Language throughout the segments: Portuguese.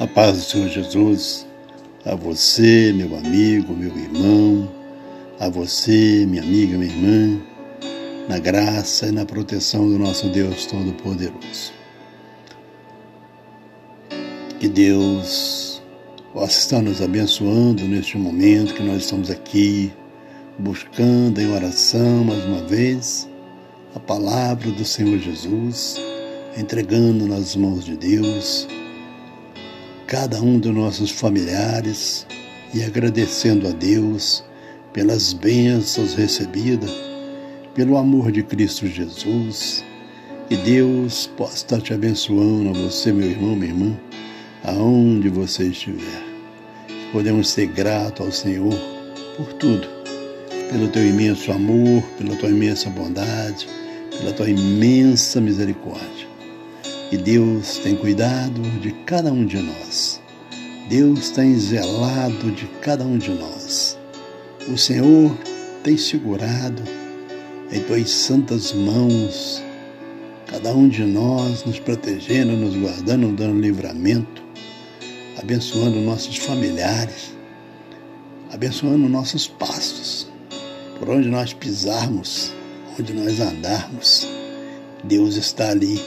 A paz do Senhor Jesus, a você, meu amigo, meu irmão, a você, minha amiga, minha irmã, na graça e na proteção do nosso Deus Todo-Poderoso. Que Deus possa estar nos abençoando neste momento que nós estamos aqui, buscando em oração mais uma vez a palavra do Senhor Jesus, entregando nas mãos de Deus cada um dos nossos familiares e agradecendo a Deus pelas bênçãos recebidas, pelo amor de Cristo Jesus. Que Deus possa estar te abençoando, a você, meu irmão, minha irmã, aonde você estiver. Podemos ser gratos ao Senhor por tudo, pelo teu imenso amor, pela tua imensa bondade, pela tua imensa misericórdia. E Deus tem cuidado de cada um de nós. Deus tem zelado de cada um de nós. O Senhor tem segurado em tuas santas mãos cada um de nós, nos protegendo, nos guardando, dando livramento, abençoando nossos familiares, abençoando nossos passos, por onde nós pisarmos, onde nós andarmos. Deus está ali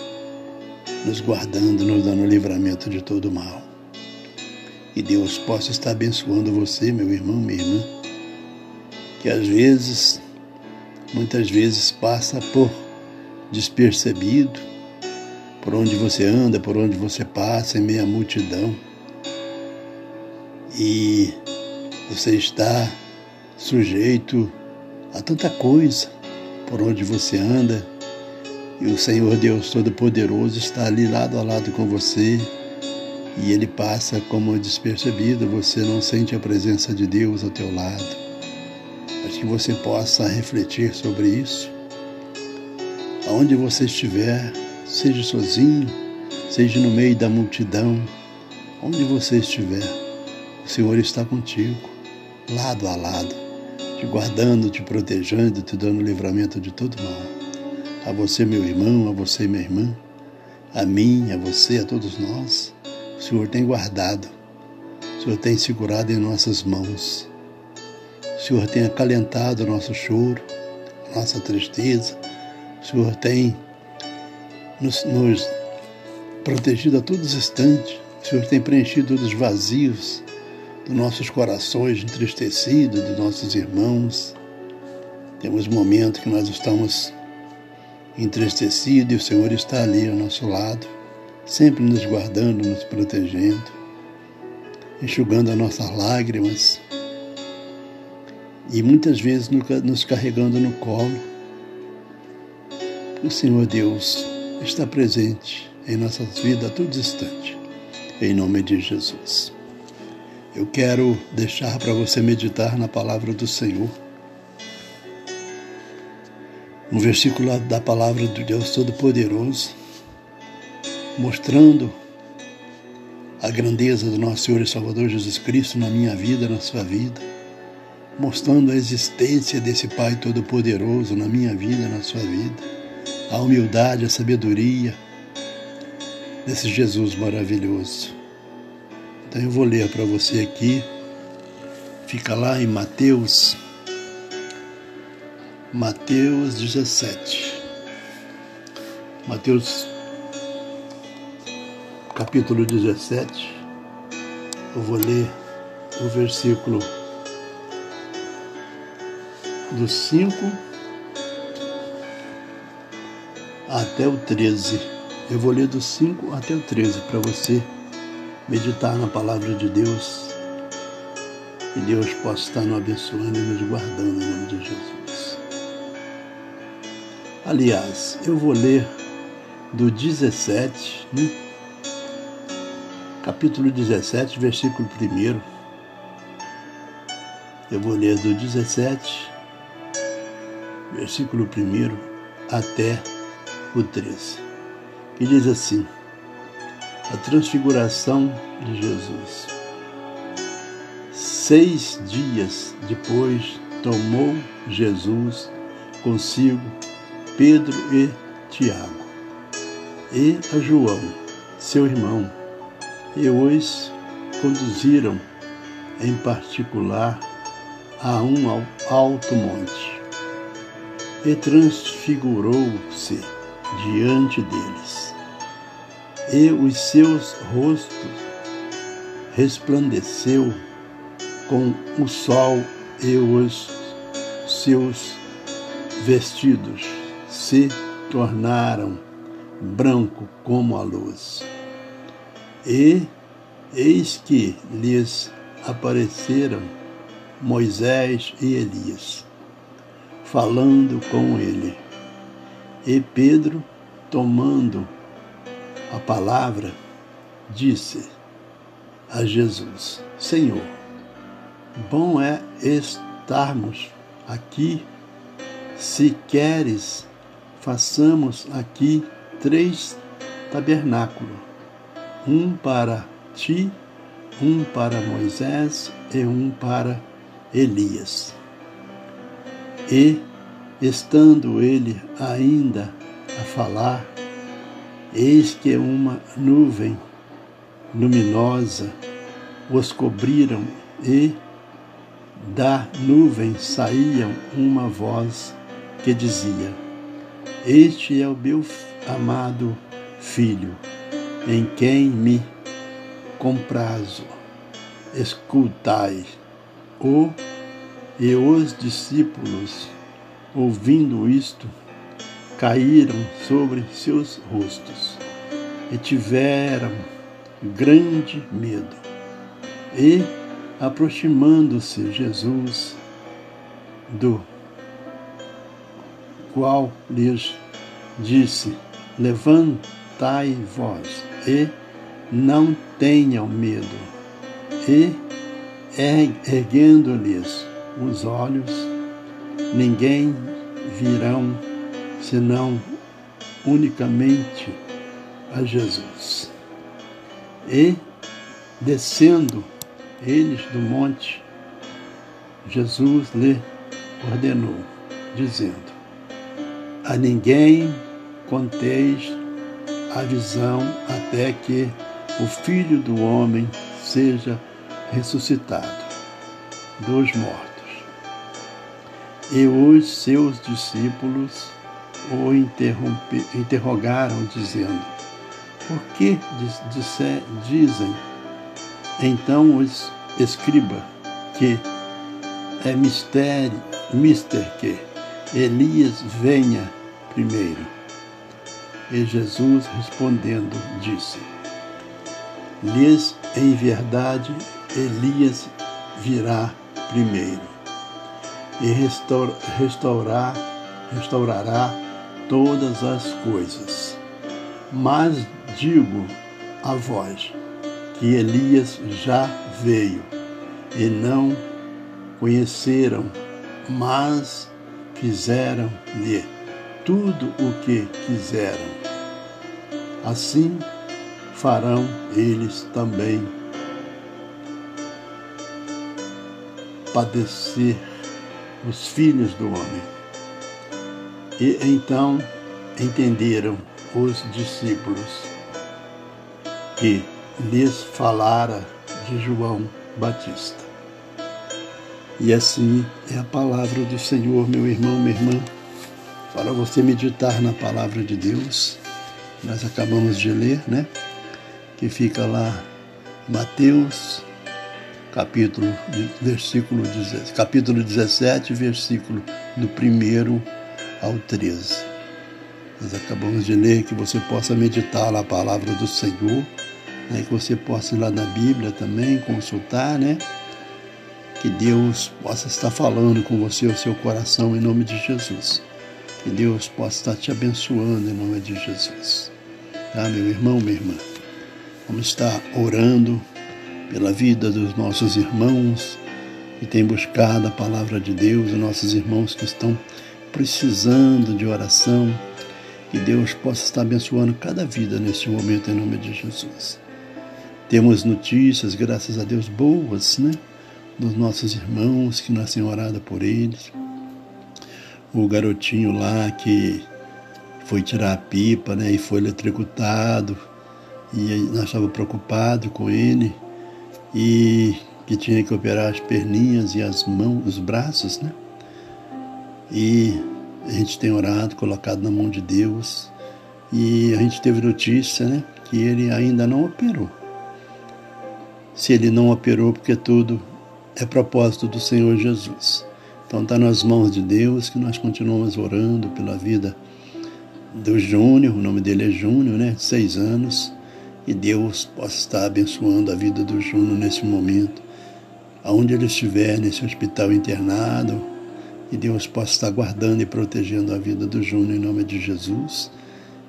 nos guardando, nos dando livramento de todo mal. Que Deus possa estar abençoando você, meu irmão, minha irmã, que às vezes, muitas vezes passa por despercebido, por onde você anda, por onde você passa, em meia multidão. E você está sujeito a tanta coisa por onde você anda, e o Senhor Deus Todo-Poderoso está ali lado a lado com você e ele passa como despercebido, você não sente a presença de Deus ao teu lado. Mas que você possa refletir sobre isso. Aonde você estiver, seja sozinho, seja no meio da multidão, onde você estiver, o Senhor está contigo, lado a lado, te guardando, te protegendo, te dando livramento de todo mal a você, meu irmão, a você, minha irmã, a mim, a você, a todos nós. O Senhor tem guardado, o Senhor tem segurado em nossas mãos, o Senhor tem acalentado o nosso choro, a nossa tristeza, o Senhor tem nos, nos protegido a todos os instantes, o Senhor tem preenchido os vazios dos nossos corações entristecidos, dos nossos irmãos. Temos momentos que nós estamos entristecido e o Senhor está ali ao nosso lado, sempre nos guardando, nos protegendo, enxugando as nossas lágrimas e muitas vezes nos carregando no colo. O Senhor Deus está presente em nossas vidas a todo instante, em nome de Jesus. Eu quero deixar para você meditar na palavra do Senhor um versículo da palavra do Deus Todo-Poderoso, mostrando a grandeza do nosso Senhor e Salvador Jesus Cristo na minha vida, na sua vida, mostrando a existência desse Pai Todo-Poderoso na minha vida, na sua vida, a humildade, a sabedoria desse Jesus maravilhoso. Então eu vou ler para você aqui, fica lá em Mateus Mateus 17. Mateus capítulo 17. Eu vou ler o versículo do 5 até o 13. Eu vou ler do 5 até o 13 para você meditar na palavra de Deus. E Deus possa estar nos abençoando e nos guardando em nome de Jesus. Aliás, eu vou ler do 17, né? capítulo 17, versículo 1. Eu vou ler do 17, versículo 1 até o 13, que diz assim: A transfiguração de Jesus. Seis dias depois, tomou Jesus consigo Pedro e Tiago, e a João, seu irmão, e os conduziram, em particular, a um alto monte, e transfigurou-se diante deles, e os seus rostos resplandeceu com o sol e os seus vestidos se tornaram branco como a luz. E eis que lhes apareceram Moisés e Elias, falando com ele. E Pedro, tomando a palavra, disse a Jesus: Senhor, bom é estarmos aqui. Se queres, façamos aqui três tabernáculos: um para ti, um para Moisés e um para Elias. E, estando ele ainda a falar, eis que uma nuvem luminosa os cobriram e da nuvem saía uma voz que dizia: Este é o meu amado filho, em quem me comprazo. Escutai. O e os discípulos, ouvindo isto, caíram sobre seus rostos e tiveram grande medo. E, aproximando-se Jesus, do qual lhes disse: Levantai vós e não tenham medo. E, erguendo-lhes os olhos, ninguém virão senão unicamente a Jesus. E, descendo eles do monte, Jesus lhe ordenou, dizendo: A ninguém conteis a visão até que o Filho do Homem seja ressuscitado dos mortos. E os seus discípulos o interrogaram, dizendo: Por que dizem então os escriba que é mistério, mister que Elias venha primeiro? E Jesus respondendo disse: Lhes em verdade Elias virá primeiro e restaurar, restaurará todas as coisas. Mas digo a vós que Elias já veio e não conheceram, mas fizeram-lhe tudo o que quiseram. Assim farão eles também padecer os filhos do homem. E então entenderam os discípulos que lhes falara de João Batista. E assim é a palavra do Senhor, meu irmão, minha irmã, para você meditar na palavra de Deus. Nós acabamos de ler, né? Que fica lá Mateus capítulo, versículo, capítulo 17, versículo do 1 ao 13. Nós acabamos de ler que você possa meditar na palavra do Senhor, né, que você possa ir lá na Bíblia também, consultar, né? Que Deus possa estar falando com você o seu coração em nome de Jesus. Que Deus possa estar te abençoando em nome de Jesus. Tá, meu irmão, minha irmã? Vamos estar orando pela vida dos nossos irmãos que têm buscado a palavra de Deus, os nossos irmãos que estão precisando de oração. Que Deus possa estar abençoando cada vida neste momento, em nome de Jesus. Temos notícias, graças a Deus, boas, né? Dos nossos irmãos que nós temos orado por eles. O garotinho lá que foi tirar a pipa, né? E foi eletrocutado e nós estávamos preocupados com ele e que tinha que operar as perninhas e as mãos, os braços, né? E a gente tem orado, colocado na mão de Deus e a gente teve notícia, né? Que ele ainda não operou. Se ele não operou, porque tudo é propósito do Senhor Jesus. Então está nas mãos de Deus que nós continuamos orando pela vida do Júnior, o nome dele é Júnior, né? Seis anos. E Deus possa estar abençoando a vida do Júnior nesse momento, aonde ele estiver, nesse hospital internado, e Deus possa estar guardando e protegendo a vida do Júnior em nome de Jesus.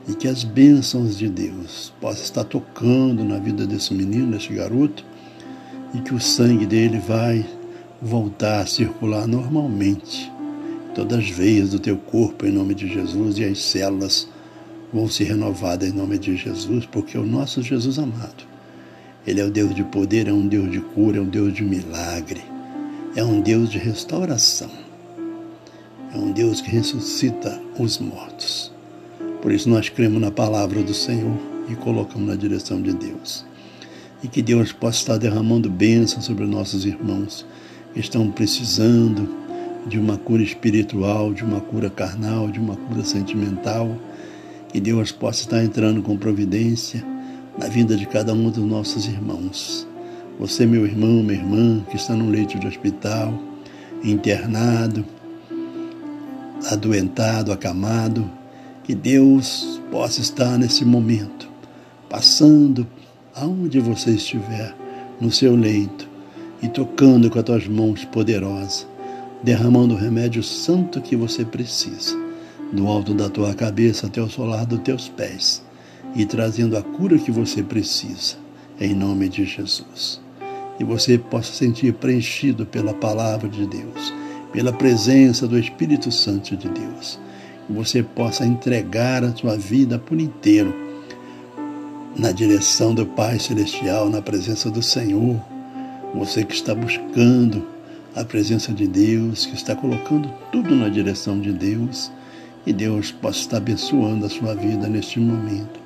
E que as bênçãos de Deus possam estar tocando na vida desse menino, desse garoto, e que o sangue dele vai voltar a circular normalmente. Todas as veias do teu corpo, em nome de Jesus, e as células vão se renovadas em nome de Jesus, porque é o nosso Jesus amado. Ele é o Deus de poder, é um Deus de cura, é um Deus de milagre, é um Deus de restauração, é um Deus que ressuscita os mortos. Por isso nós cremos na palavra do Senhor e colocamos na direção de Deus. E que Deus possa estar derramando bênçãos sobre nossos irmãos que estão precisando de uma cura espiritual, de uma cura carnal, de uma cura sentimental que Deus possa estar entrando com providência na vida de cada um dos nossos irmãos. Você, meu irmão, minha irmã, que está no leito de hospital, internado, adoentado, acamado, que Deus possa estar nesse momento, passando aonde você estiver, no seu leito, e tocando com as tuas mãos poderosas, derramando o remédio santo que você precisa do alto da tua cabeça até o solar dos teus pés e trazendo a cura que você precisa, em nome de Jesus. E você possa sentir preenchido pela palavra de Deus, pela presença do Espírito Santo de Deus. Que você possa entregar a sua vida por inteiro na direção do Pai Celestial, na presença do Senhor. Você que está buscando a presença de Deus, que está colocando tudo na direção de Deus e Deus possa estar abençoando a sua vida neste momento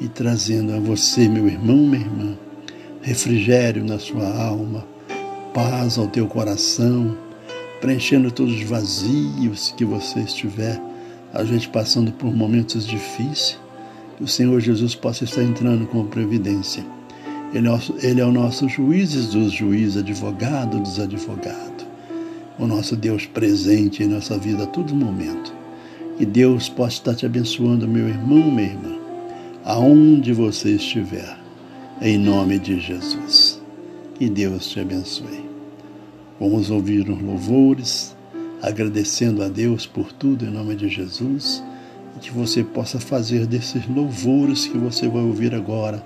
e trazendo a você, meu irmão, minha irmã, refrigério na sua alma, paz ao teu coração, preenchendo todos os vazios que você estiver, a gente passando por momentos difíceis, que o Senhor Jesus possa estar entrando com previdência. Ele é, ele é o nosso juiz dos juízes, advogado dos advogados. O nosso Deus presente em nossa vida a todo momento que Deus possa estar te abençoando, meu irmão, minha irmã, aonde você estiver, em nome de Jesus. Que Deus te abençoe. Vamos ouvir os louvores, agradecendo a Deus por tudo, em nome de Jesus, que você possa fazer desses louvores que você vai ouvir agora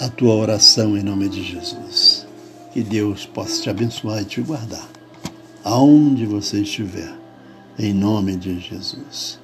a tua oração em nome de Jesus. Que Deus possa te abençoar e te guardar, aonde você estiver em nome de Jesus.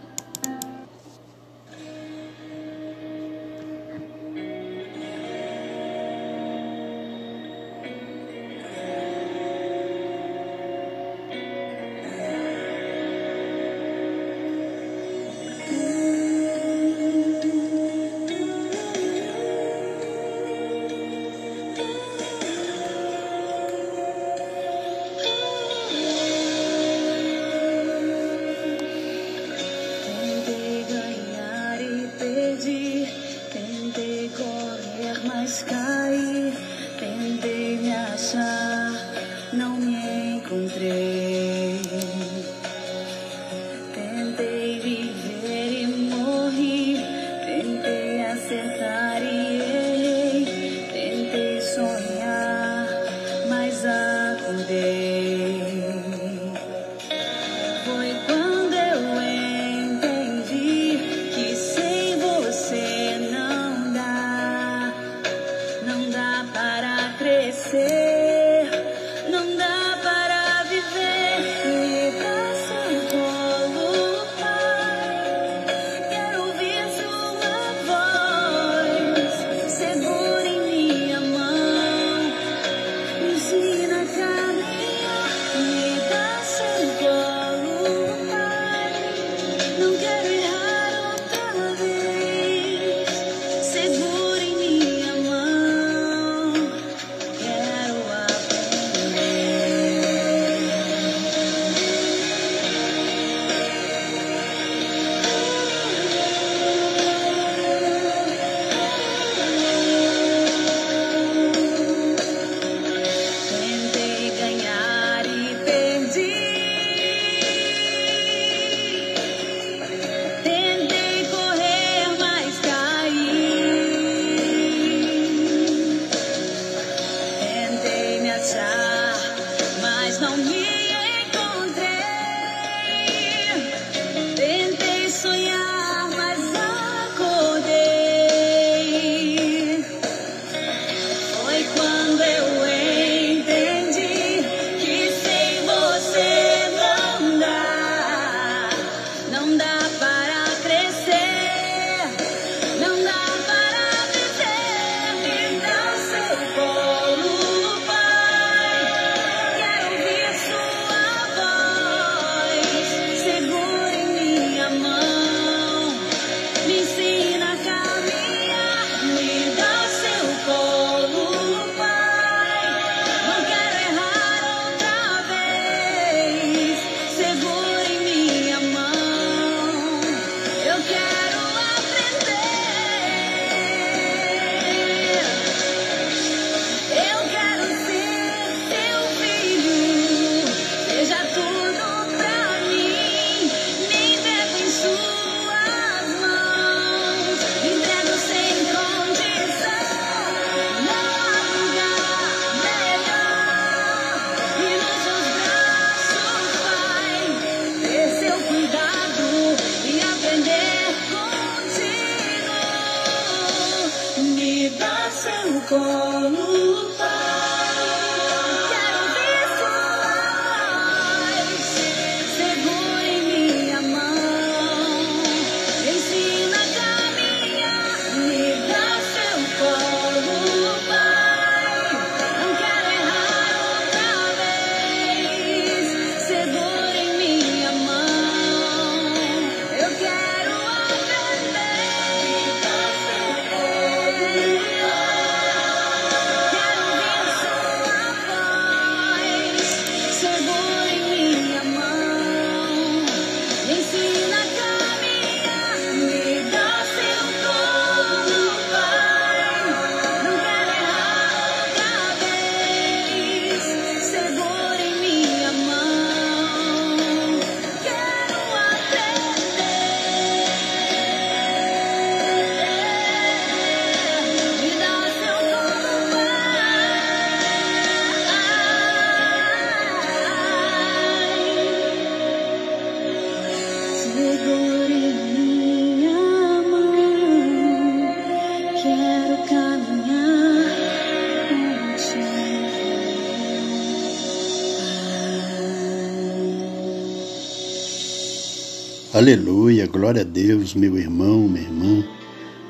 Aleluia, glória a Deus, meu irmão, minha irmã.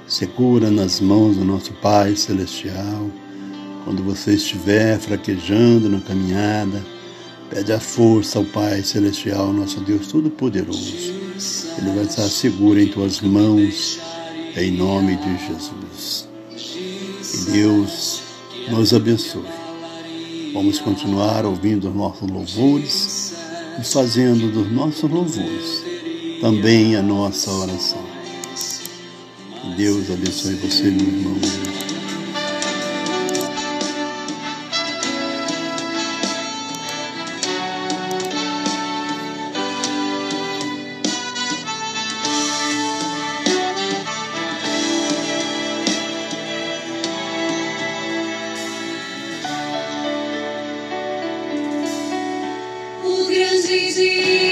Segura nas mãos do nosso Pai Celestial. Quando você estiver fraquejando na caminhada, pede a força ao Pai Celestial, nosso Deus Todo-Poderoso. Ele vai estar seguro em tuas mãos, em nome de Jesus. Que Deus nos abençoe. Vamos continuar ouvindo os nossos louvores e fazendo dos nossos louvores também a nossa oração. Deus abençoe você, meu irmão. O grande dia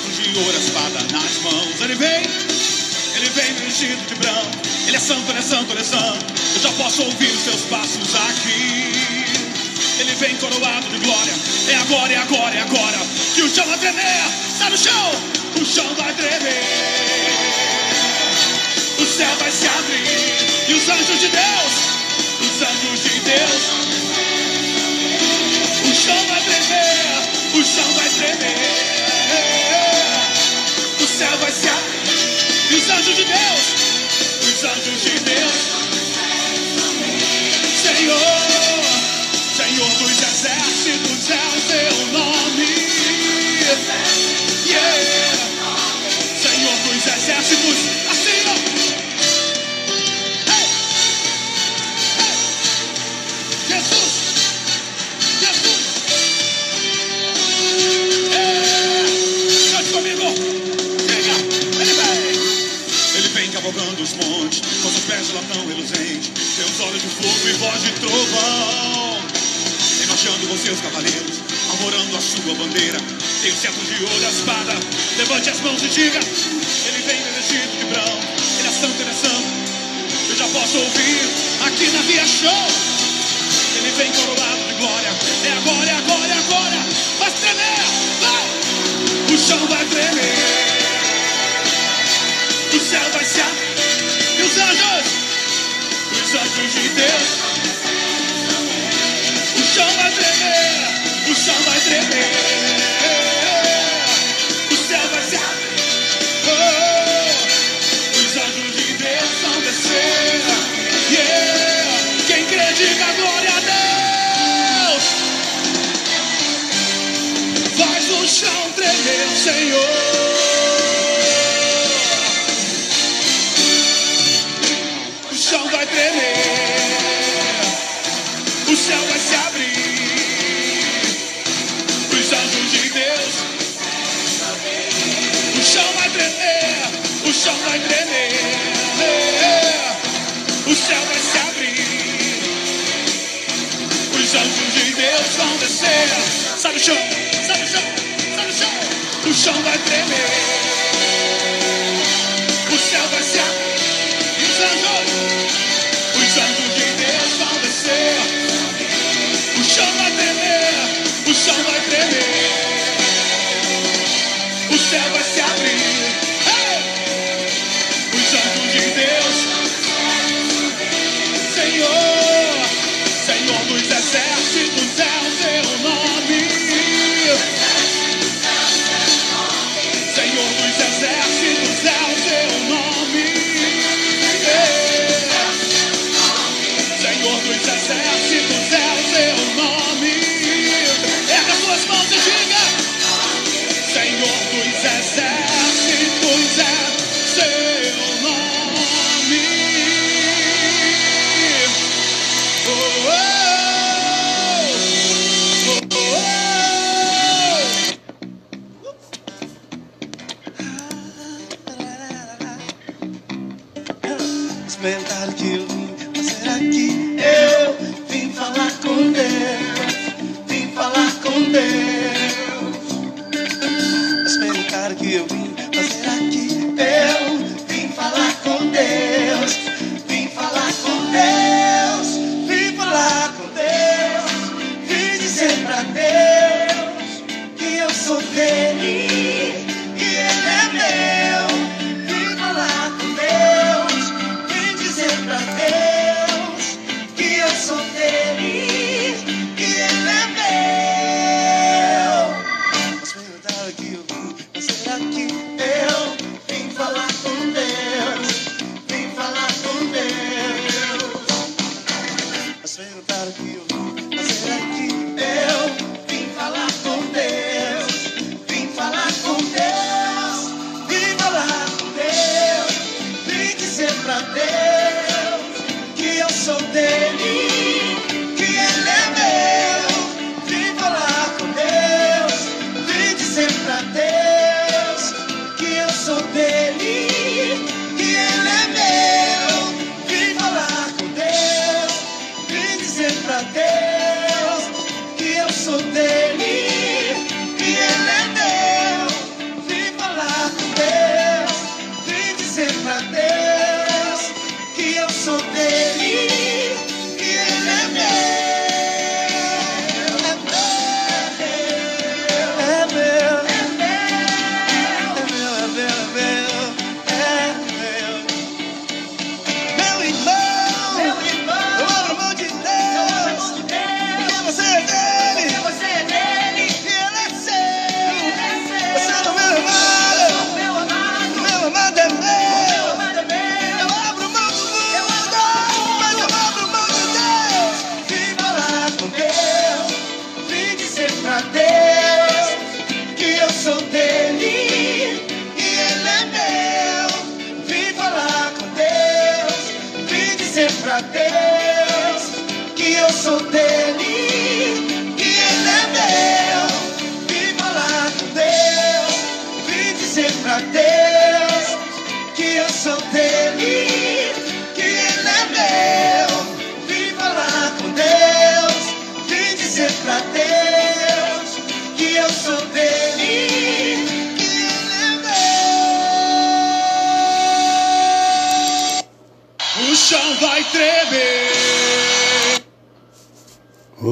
tem o cetro de ouro, a espada nas mãos. Ele vem, ele vem vestido de branco, ele é santo, ele é santo, ele é santo. Eu já posso ouvir os seus passos aqui. Ele vem coroado de glória. É agora, é agora, é agora. Que o chão vai tremer. Está no chão. O chão vai tremer. O céu vai se abrir. E os anjos de Deus. Os anjos de Deus. O chão vai tremer. O chão vai tremer. Céu vai se abrir. E os anjos de Deus. Os anjos de Deus. Senhor com seus pés de latão reluzente, seus olhos de fogo e voz de trovão. Vem marchando com seus cavaleiros, armorando a sua bandeira. Tem o cetro de ouro, a espada. Levante as mãos e diga: Ele vem vestido de branco. Ele é santo, ele é santo. Eu já posso ouvir aqui na Via Show. Ele vem coroado de glória. É agora, é agora, é agora. Vai tremer, vai. O chão vai tremer. O céu vai se abrir. E os anjos, os anjos de Deus.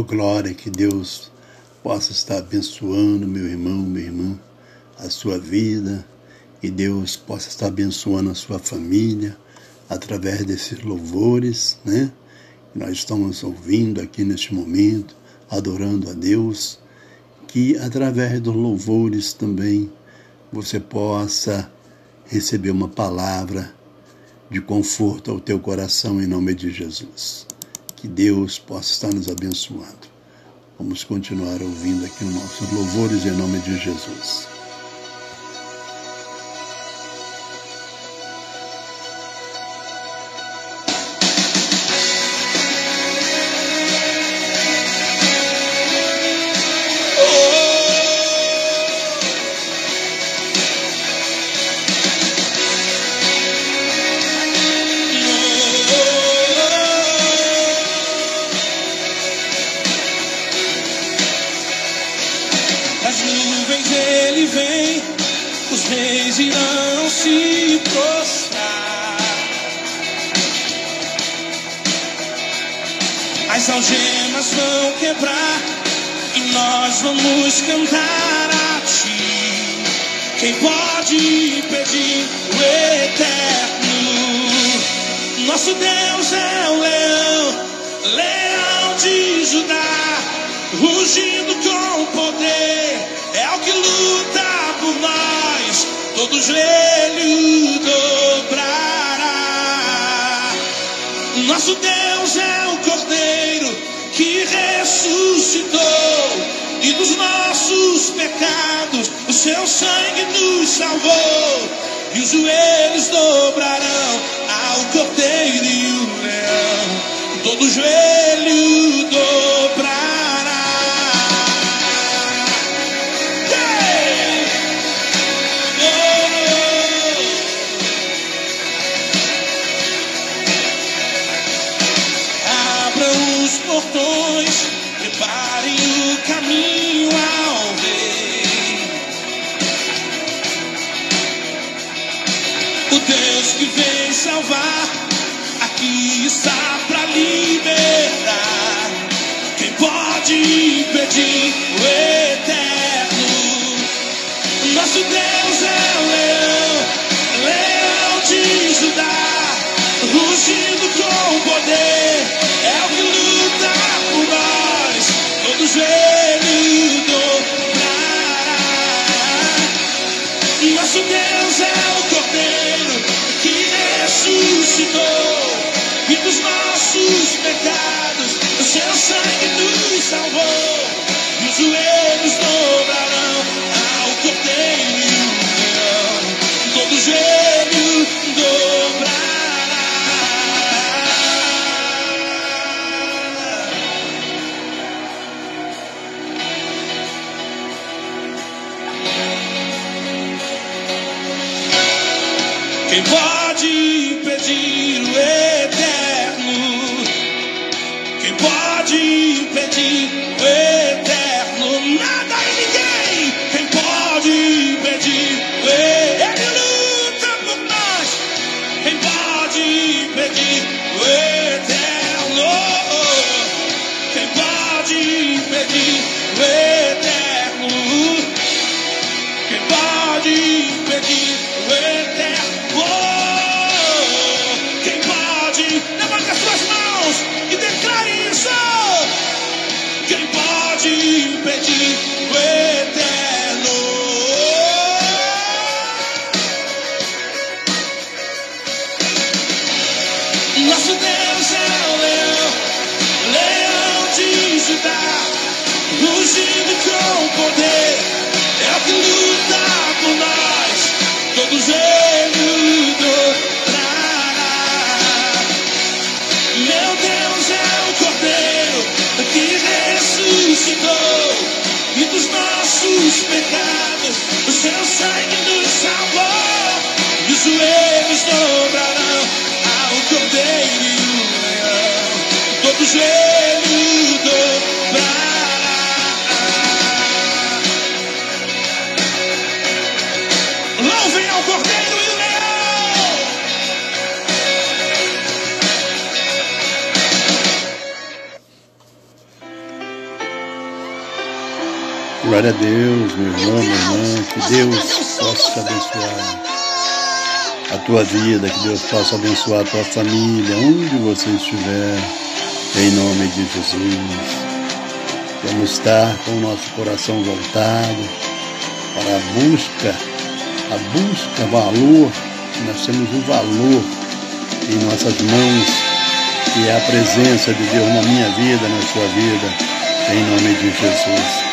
glória, que Deus possa estar abençoando meu irmão, minha irmã, a sua vida, que Deus possa estar abençoando a sua família através desses louvores, né? Que nós estamos ouvindo aqui neste momento, adorando a Deus, que através dos louvores também você possa receber uma palavra de conforto ao teu coração em nome de Jesus. Que Deus possa estar nos abençoando. Vamos continuar ouvindo aqui os nossos louvores em nome de Jesus. Nosso Deus é o Cordeiro que ressuscitou e dos nossos pecados o seu sangue nos salvou. E os joelhos dobrarão ao Cordeiro e o leão. Todo joelho They. Glória a Deus, meu irmão, minha irmã, que Deus possa te abençoar a tua vida, que Deus possa abençoar a tua família, onde você estiver, em nome de Jesus. Vamos estar com o nosso coração voltado para a busca, a busca, valor, nós temos um valor em nossas mãos, que é a presença de Deus na minha vida, na sua vida, em nome de Jesus.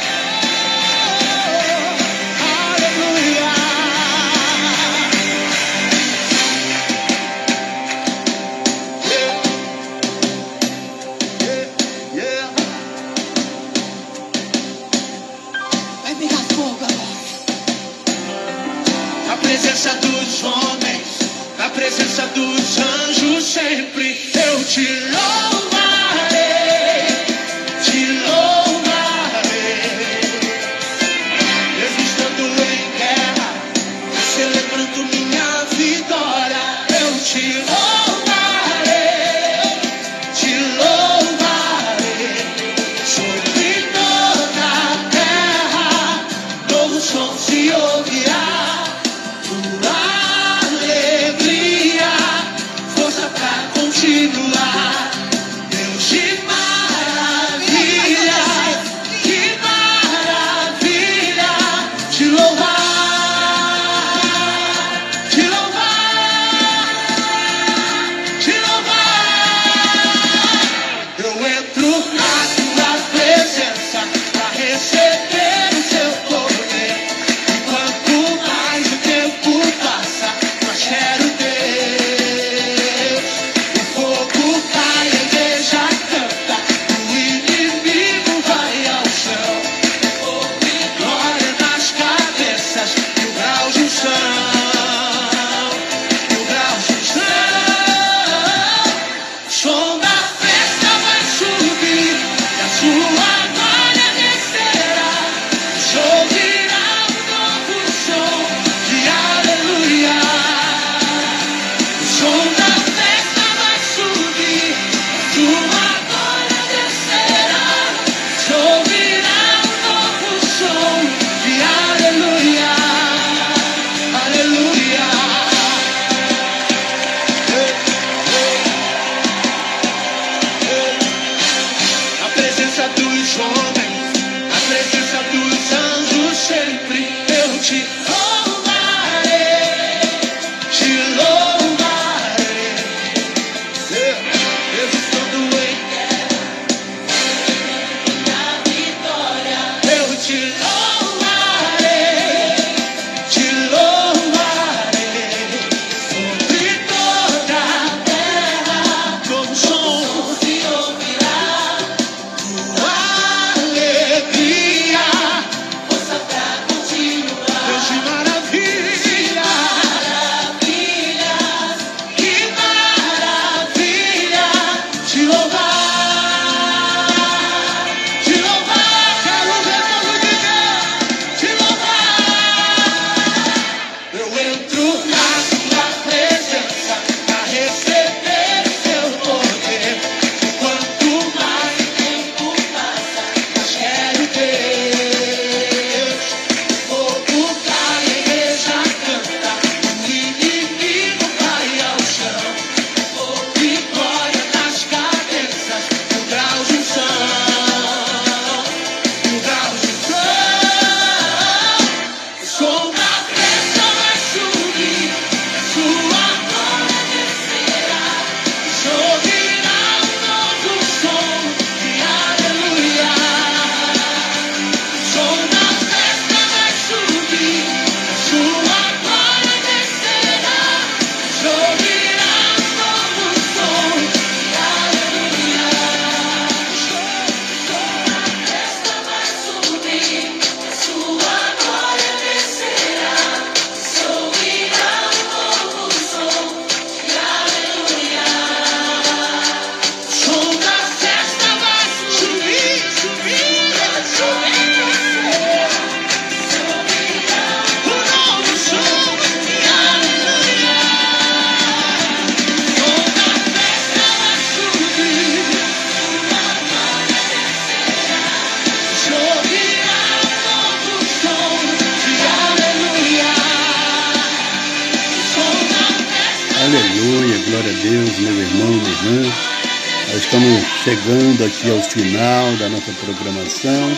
Chegando aqui ao final da nossa programação,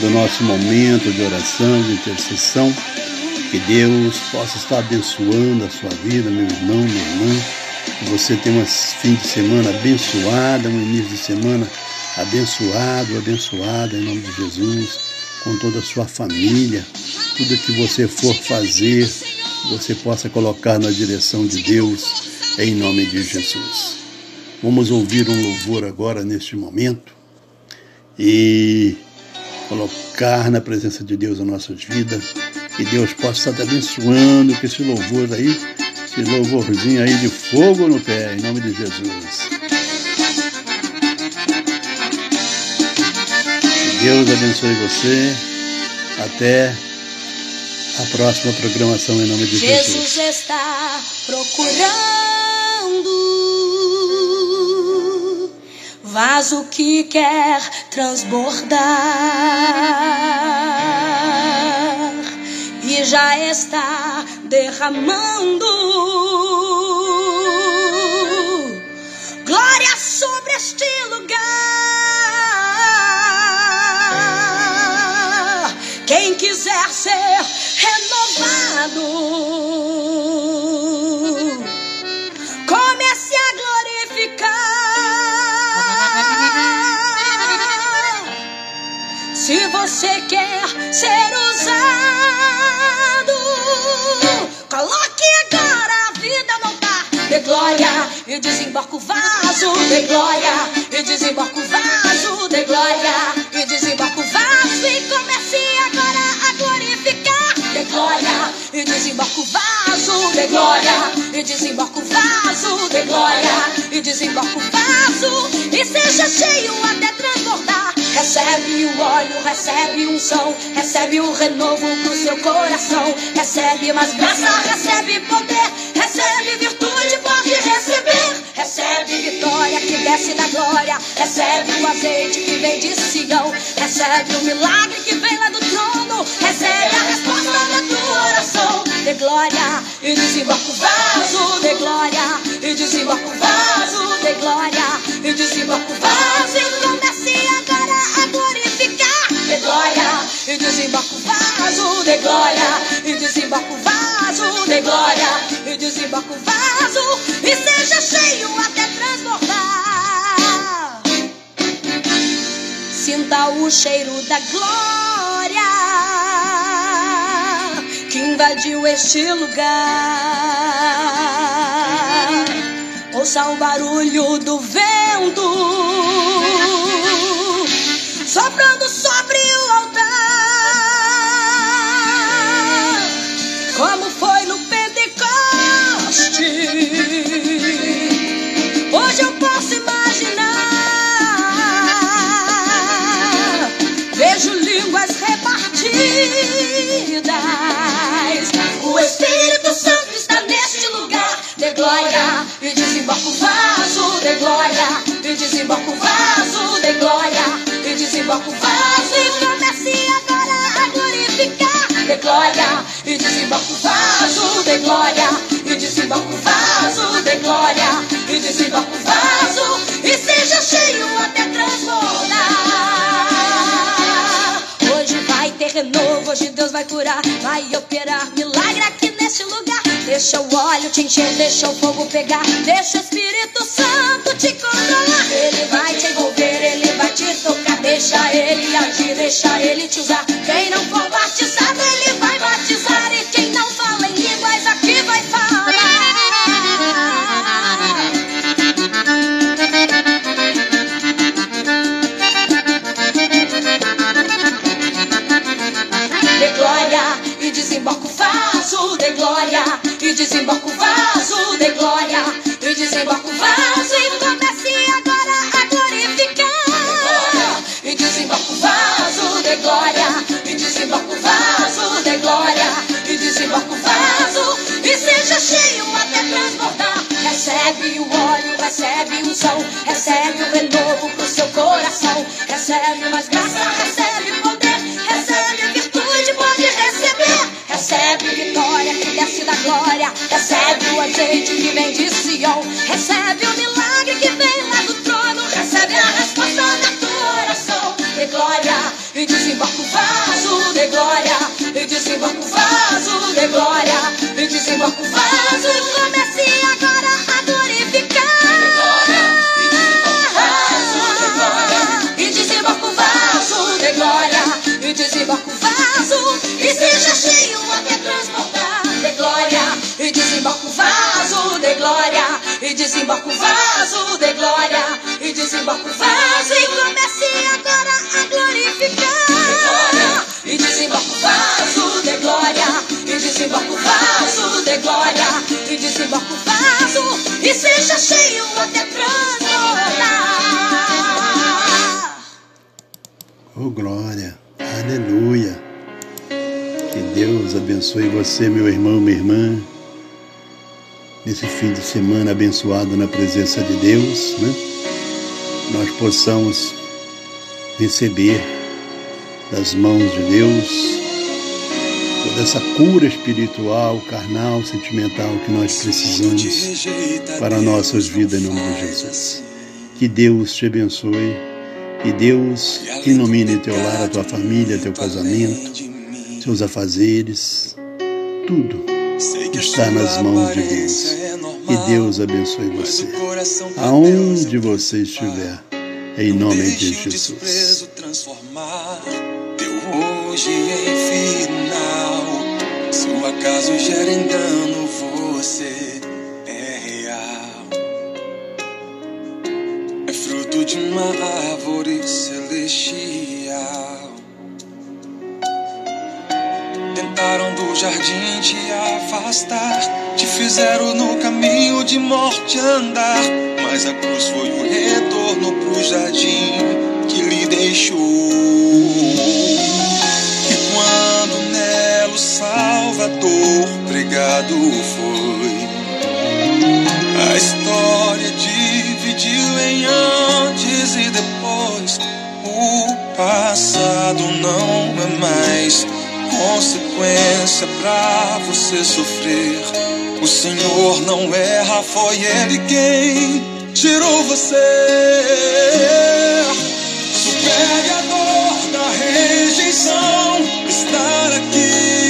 do nosso momento de oração, de intercessão. Que Deus possa estar abençoando a sua vida, meu irmão, minha irmã. Que você tenha um fim de semana abençoado, um início de semana abençoado, abençoado em nome de Jesus, com toda a sua família. Tudo que você for fazer, você possa colocar na direção de Deus, em nome de Jesus. Vamos ouvir um louvor agora neste momento e colocar na presença de Deus as nossas vidas. Que Deus possa estar abençoando com esse louvor aí, esse louvorzinho aí de fogo no pé, em nome de Jesus. Que Deus abençoe você. Até a próxima programação em nome de Jesus. Jesus está procurando vaso que quer transbordar e já está derramando glória e desembarca o vaso de glória e desembarca o vaso de glória e desembarca o vaso e comece agora a glorificar de glória e desembarca o vaso de glória e desembarca o vaso de glória e desembarca o vaso e seja cheio até transbordar. Recebe o óleo, recebe unção, recebe o renovo pro seu coração, recebe mais graça, recebe poder, recebe virtude, vitória que desce da glória, recebe o azeite que vem de Sião, recebe o milagre que vem lá do trono, recebe a resposta da tua oração. De glória e desembarca o vaso, de glória e desembarca o vaso, de glória e desembarca o vaso. E comece agora a glorificar. De glória e desembarca o vaso, de glória e desembarca o vaso, de glória e desembarca o vaso e seja cheio até transbordar. Sinta o cheiro da glória que invadiu este lugar. Ouça o barulho do vento soprando sobre vaso de glória. E desembarca o vaso de glória. E desembarca o vaso e comece agora a glorificar. De glória. E desembarca o vaso de glória. E desembarca o vaso de glória. E desembarca o vaso e seja cheio até transbordar. Hoje vai ter renovo, hoje Deus vai curar, vai operar milagre aqui neste lugar. Deixa o óleo te encher, deixa o fogo pegar, deixa o Espírito Santo te controlar. Ele vai te envolver, ele vai te tocar, deixa ele agir, deixa ele te usar. Quem não for batizado, ele vai batizar, e quem não fala glória e desembarca de glória, eu com vaso de glória, eu desemboco vaso. Você, meu irmão, minha irmã. Nesse fim de semana abençoado na presença de Deus, né? Nós possamos receber das mãos de Deus toda essa cura espiritual, carnal, sentimental que nós precisamos para a nossa vida em nome de Jesus. Que Deus te abençoe, que Deus ilumine teu lar, a tua família, teu casamento, seus afazeres, tudo está nas mãos de Deus. Que Deus abençoe você, aonde você estiver, em nome de Jesus. teu hoje em final. Se o acaso gera engano, você é real. É fruto de uma árvore celestial. Tentaram do jardim te afastar, te fizeram no caminho de morte andar. Mas a cruz foi o retorno pro jardim que lhe deixou. E quando nela o Salvador pregado foi, a história dividiu em antes e depois. O passado não é mais consequência pra você sofrer. O Senhor não erra, foi Ele quem tirou você. Supere a dor da rejeição. Estar aqui